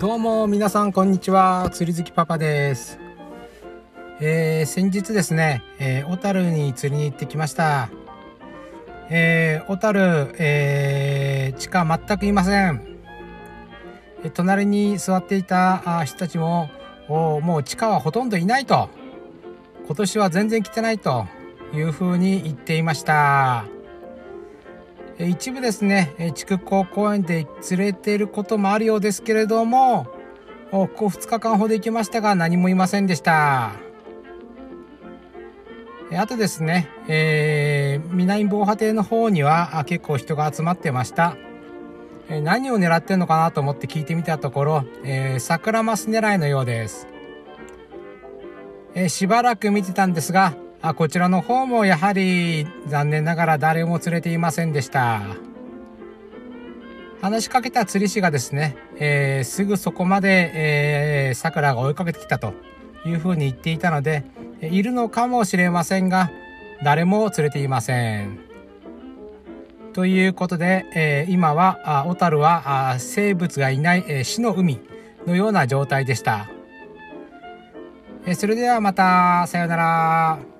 どうも皆さんこんにちは。釣り好きパパです。えー、先日ですね、えー、小樽に釣りに行ってきました。えー、小樽、えー、地下全くいません。え隣に座っていた人たちももう地下はほとんどいないと。今年は全然来てないというふうに言っていました。一部ですね、筑高公園で連れていることもあるようですけれども、ここ2日間ほど行きましたが何もいませんでした。あとですね、えー、南防波堤の方には結構人が集まってました。何を狙ってんのかなと思って聞いてみたところ、えー、桜マス狙いのようです。えー、しばらく見てたんですが、あこちらの方もやはり残念ながら誰も釣れていませんでした。話しかけた釣り師がですね、えー、すぐそこまで、えー、桜が追いかけてきたというふうに言っていたのでいるのかもしれませんが誰も釣れていません。ということで、えー、今は小樽はあ生物がいない、えー、死の海のような状態でした、えー、それではまたさようなら。